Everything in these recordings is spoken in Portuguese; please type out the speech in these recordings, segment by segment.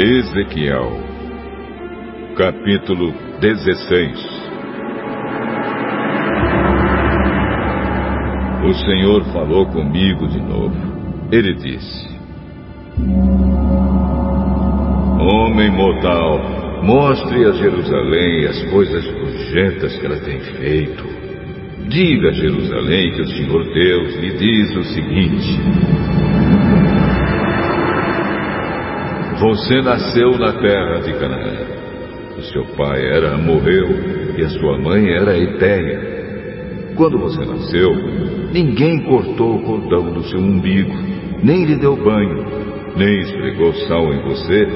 Ezequiel, capítulo 16 O Senhor falou comigo de novo. Ele disse: Homem mortal, mostre a Jerusalém as coisas nojentas que ela tem feito. Diga a Jerusalém que o Senhor Deus lhe diz o seguinte: Você nasceu na terra de Canaã. O seu pai era Amorreu e a sua mãe era Etéia. Quando você nasceu, ninguém cortou o cordão do seu umbigo, nem lhe deu banho, nem esfregou sal em você,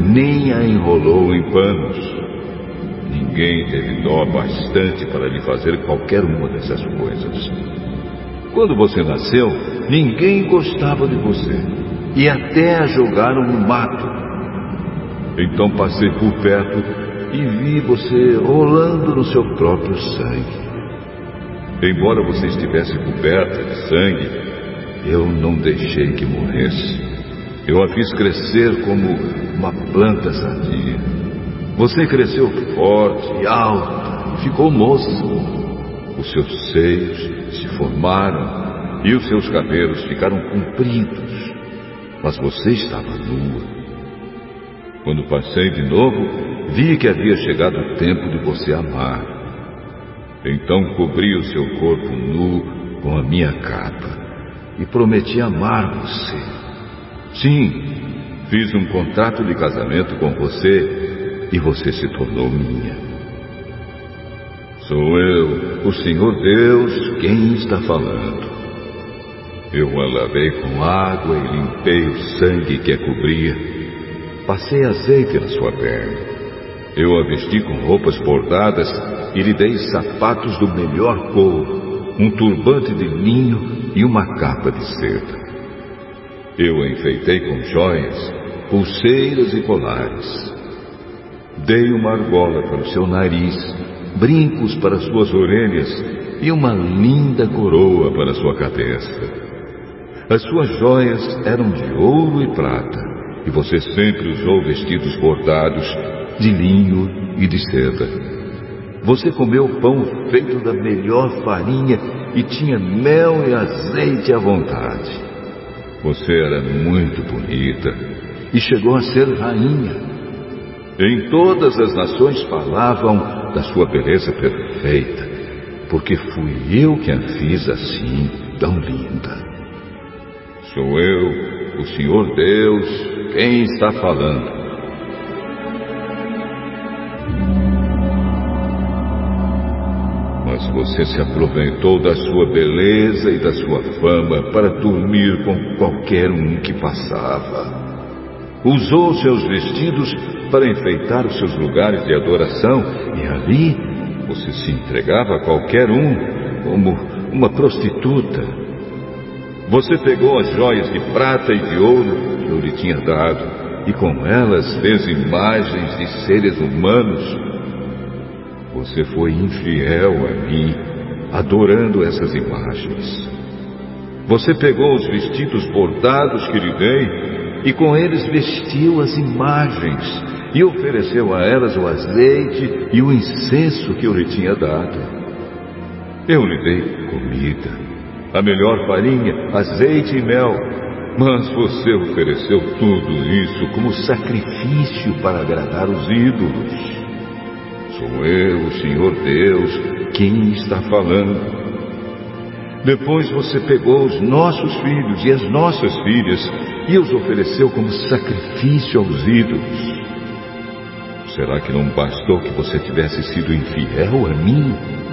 nem a enrolou em panos. Ninguém teve dó bastante para lhe fazer qualquer uma dessas coisas. Quando você nasceu, ninguém gostava de você e até a jogaram no mato. Então passei por perto e vi você rolando no seu próprio sangue. Embora você estivesse coberta de sangue, eu não deixei que morresse. Eu a fiz crescer como uma planta sadia. Você cresceu forte e alta ficou moça. Os seus seios se formaram e os seus cabelos ficaram compridos mas você estava nua. Quando passei de novo, vi que havia chegado o tempo de você amar. Então cobri o seu corpo nu com a minha capa e prometi amar você. Sim, fiz um contrato de casamento com você e você se tornou minha. Sou eu, o Senhor Deus, quem está falando. Eu a lavei com água e limpei o sangue que a cobria. Passei azeite na sua pele. Eu a vesti com roupas bordadas e lhe dei sapatos do melhor couro, um turbante de linho e uma capa de seda. Eu a enfeitei com joias, pulseiras e colares. Dei uma argola para o seu nariz, brincos para suas orelhas e uma linda coroa para sua cabeça. As suas joias eram de ouro e prata, e você sempre usou vestidos bordados de linho e de seda. Você comeu pão feito da melhor farinha e tinha mel e azeite à vontade. Você era muito bonita e chegou a ser rainha. Em todas as nações falavam da sua beleza perfeita, porque fui eu que a fiz assim, tão linda. Sou eu, o Senhor Deus, quem está falando. Mas você se aproveitou da sua beleza e da sua fama para dormir com qualquer um que passava. Usou seus vestidos para enfeitar os seus lugares de adoração e ali você se entregava a qualquer um como uma prostituta você pegou as joias de prata e de ouro que eu lhe tinha dado, e com elas fez imagens de seres humanos. Você foi infiel a mim, adorando essas imagens. Você pegou os vestidos bordados que lhe dei, e com eles vestiu as imagens, e ofereceu a elas o azeite e o incenso que eu lhe tinha dado. Eu lhe dei comida a melhor farinha, azeite e mel. Mas você ofereceu tudo isso como sacrifício para agradar os ídolos. Sou eu, o Senhor Deus, quem está falando. Depois você pegou os nossos filhos e as nossas filhas e os ofereceu como sacrifício aos ídolos. Será que não bastou que você tivesse sido infiel a mim?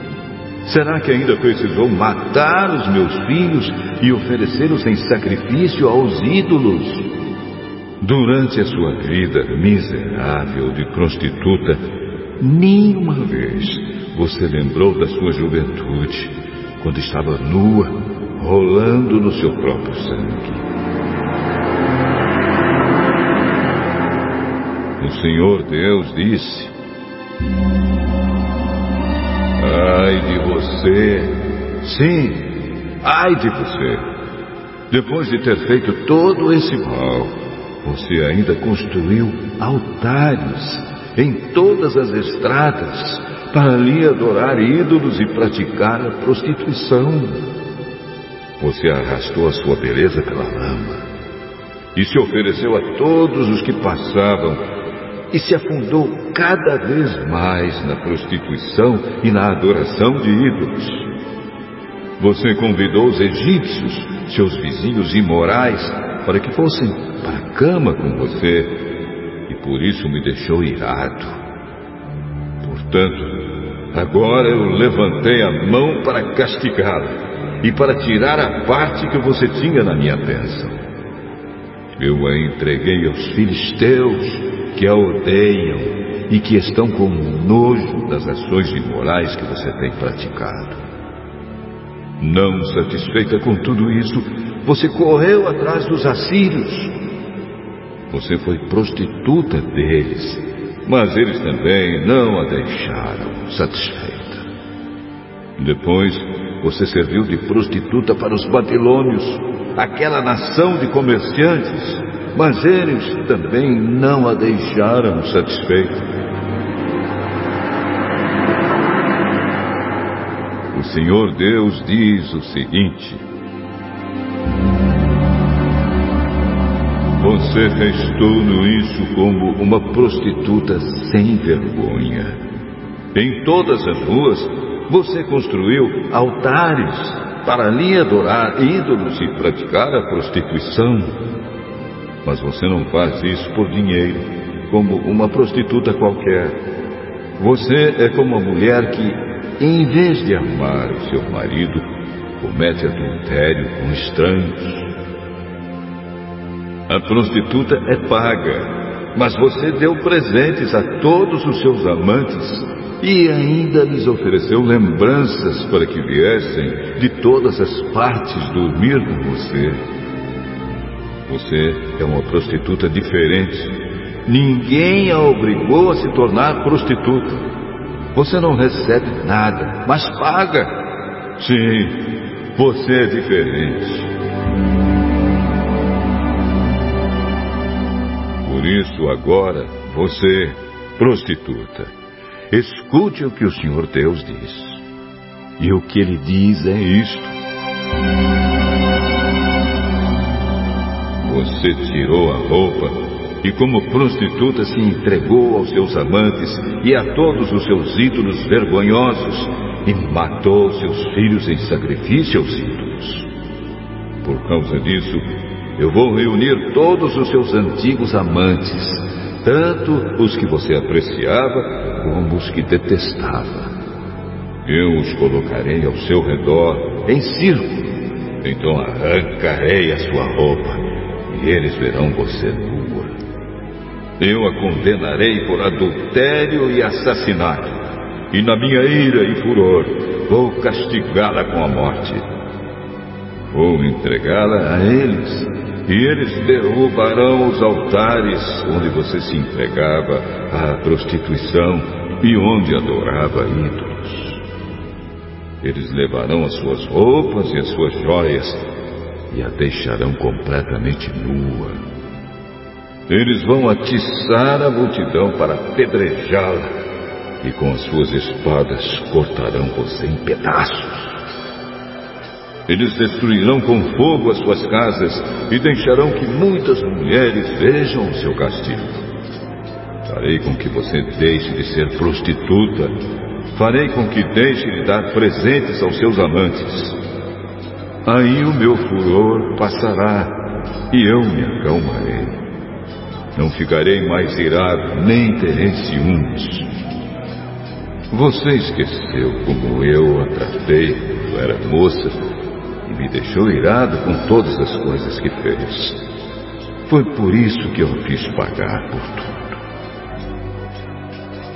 Será que ainda precisou matar os meus filhos e oferecê-los em sacrifício aos ídolos? Durante a sua vida miserável de prostituta, nenhuma vez você lembrou da sua juventude, quando estava nua, rolando no seu próprio sangue. O Senhor Deus disse: Ai de você. Sim, ai de você. Depois de ter feito todo esse mal, você ainda construiu altares em todas as estradas para ali adorar ídolos e praticar a prostituição. Você arrastou a sua beleza pela lama e se ofereceu a todos os que passavam e se afundou cada vez mais na prostituição e na adoração de ídolos. Você convidou os egípcios, seus vizinhos imorais, para que fossem para a cama com você, e por isso me deixou irado. Portanto, agora eu levantei a mão para castigá-la e para tirar a parte que você tinha na minha bênção. Eu a entreguei aos filisteus, que a odeiam e que estão com nojo das ações imorais que você tem praticado. Não satisfeita com tudo isso, você correu atrás dos assírios. Você foi prostituta deles, mas eles também não a deixaram satisfeita. Depois, você serviu de prostituta para os babilônios, aquela nação de comerciantes mas eles também não a deixaram satisfeita. O Senhor Deus diz o seguinte: Você fez tudo isso como uma prostituta sem vergonha. Em todas as ruas, você construiu altares para ali adorar ídolos e praticar a prostituição. Mas você não faz isso por dinheiro, como uma prostituta qualquer. Você é como uma mulher que, em vez de amar o seu marido, comete adultério com estranhos. A prostituta é paga, mas você deu presentes a todos os seus amantes e ainda lhes ofereceu lembranças para que viessem de todas as partes dormir com você. Você é uma prostituta diferente. Ninguém a obrigou a se tornar prostituta. Você não recebe nada, mas paga. Sim, você é diferente. Por isso, agora, você, prostituta, escute o que o Senhor Deus diz. E o que ele diz é isto. Você tirou a roupa e, como prostituta, se entregou aos seus amantes e a todos os seus ídolos vergonhosos e matou seus filhos em sacrifício aos ídolos. Por causa disso, eu vou reunir todos os seus antigos amantes, tanto os que você apreciava como os que detestava. Eu os colocarei ao seu redor em círculo, então arrancarei a sua roupa eles verão você nua. Eu a condenarei por adultério e assassinato, e na minha ira e furor vou castigá-la com a morte. Vou entregá-la a eles, e eles derrubarão os altares onde você se entregava à prostituição e onde adorava ídolos. Eles levarão as suas roupas e as suas joias e a deixarão completamente nua. Eles vão atiçar a multidão para apedrejá-la e com as suas espadas cortarão você em pedaços. Eles destruirão com fogo as suas casas e deixarão que muitas mulheres vejam o seu castigo. Farei com que você deixe de ser prostituta. Farei com que deixe de dar presentes aos seus amantes. Aí o meu furor passará e eu me acalmarei. Não ficarei mais irado, nem terei ciúmes. Você esqueceu como eu a tratei quando era moça e me deixou irado com todas as coisas que fez. Foi por isso que eu fiz pagar por tudo.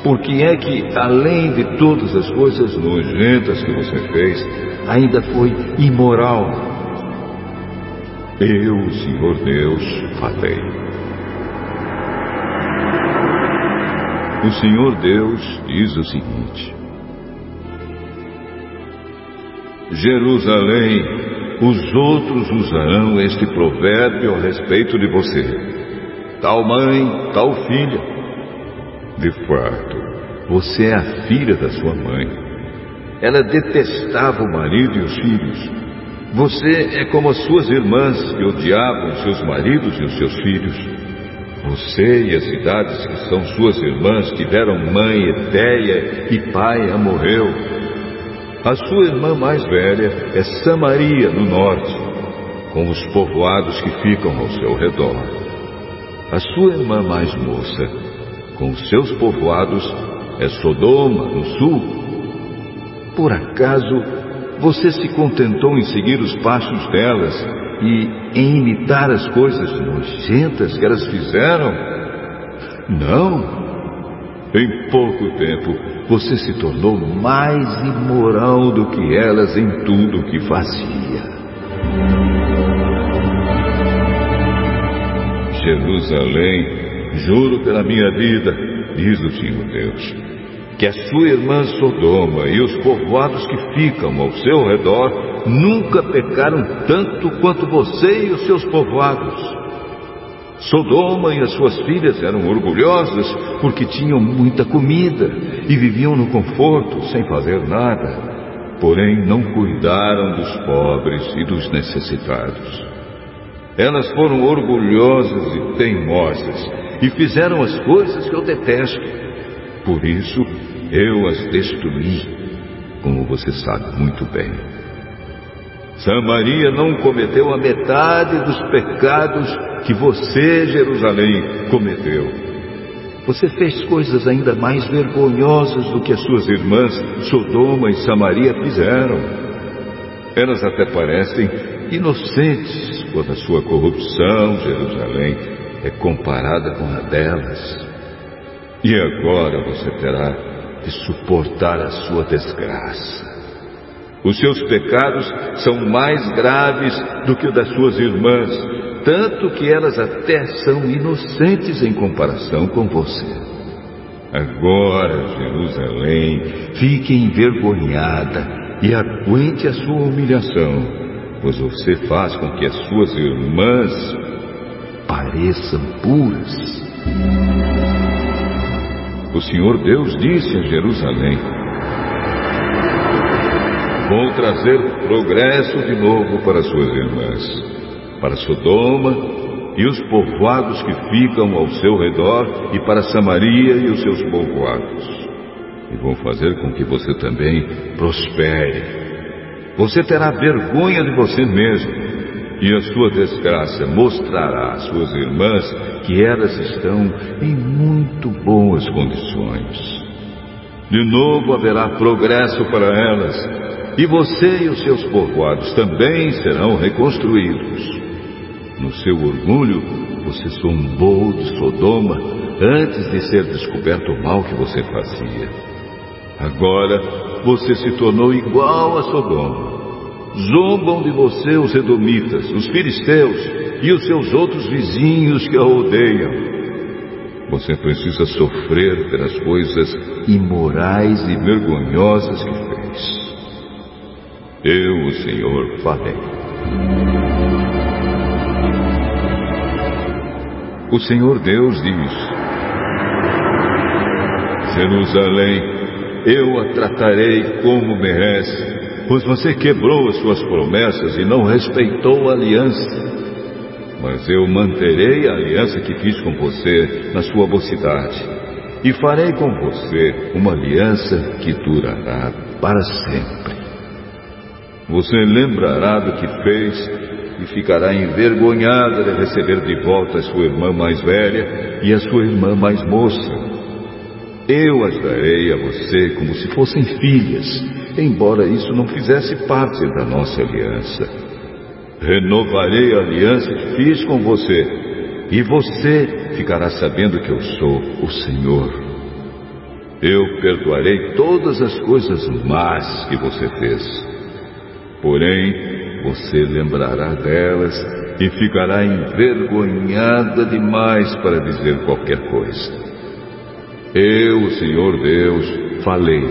Porque é que, além de todas as coisas nojentas que você fez, ainda foi imoral. Eu, Senhor Deus, falei. O Senhor Deus diz o seguinte: Jerusalém, os outros usarão este provérbio a respeito de você. tal mãe, tal filha. De fato, você é a filha da sua mãe. Ela detestava o marido e os filhos. Você é como as suas irmãs que odiavam seus maridos e os seus filhos. Você e as cidades que são suas irmãs tiveram mãe Etéia e pai Amorreu. A sua irmã mais velha é Samaria, no norte, com os povoados que ficam ao seu redor. A sua irmã mais moça, com os seus povoados, é Sodoma, no sul. Por acaso você se contentou em seguir os passos delas e em imitar as coisas nojentas que elas fizeram? Não. Em pouco tempo, você se tornou mais imoral do que elas em tudo o que fazia. Jerusalém, juro pela minha vida, diz o Senhor Deus, que a sua irmã Sodoma e os povoados que ficam ao seu redor nunca pecaram tanto quanto você e os seus povoados. Sodoma e as suas filhas eram orgulhosas porque tinham muita comida e viviam no conforto sem fazer nada, porém não cuidaram dos pobres e dos necessitados. Elas foram orgulhosas e teimosas e fizeram as coisas que eu detesto. Por isso eu as destruí, como você sabe muito bem. Samaria não cometeu a metade dos pecados que você, Jerusalém, cometeu. Você fez coisas ainda mais vergonhosas do que as suas irmãs Sodoma e Samaria fizeram. Elas até parecem inocentes quando a sua corrupção, Jerusalém, é comparada com a delas. E agora você terá de suportar a sua desgraça. Os seus pecados são mais graves do que o das suas irmãs, tanto que elas até são inocentes em comparação com você. Agora, Jerusalém, fique envergonhada e aguente a sua humilhação, pois você faz com que as suas irmãs pareçam puras. O Senhor Deus disse a Jerusalém: Vou trazer progresso de novo para suas irmãs, para Sodoma e os povoados que ficam ao seu redor, e para Samaria e os seus povoados. E vou fazer com que você também prospere. Você terá vergonha de você mesmo, e a sua desgraça mostrará às suas irmãs que elas estão em muito boas condições. De novo haverá progresso para elas, e você e os seus povoados também serão reconstruídos. No seu orgulho, você zombou de Sodoma antes de ser descoberto o mal que você fazia. Agora você se tornou igual a Sodoma. Zombam de você os Edomitas, os Filisteus e os seus outros vizinhos que a odeiam. Você precisa sofrer pelas coisas imorais e vergonhosas que fez. Eu, o Senhor, falei. O Senhor Deus diz: Jerusalém, eu a tratarei como merece, pois você quebrou as suas promessas e não respeitou a aliança. Mas eu manterei a aliança que fiz com você na sua mocidade, e farei com você uma aliança que durará para sempre. Você lembrará do que fez e ficará envergonhada de receber de volta a sua irmã mais velha e a sua irmã mais moça. Eu as darei a você como se fossem filhas, embora isso não fizesse parte da nossa aliança. Renovarei a aliança que fiz com você, e você ficará sabendo que eu sou o Senhor. Eu perdoarei todas as coisas más que você fez Porém, você lembrará delas e ficará envergonhada demais para dizer qualquer coisa. Eu, o Senhor Deus, falei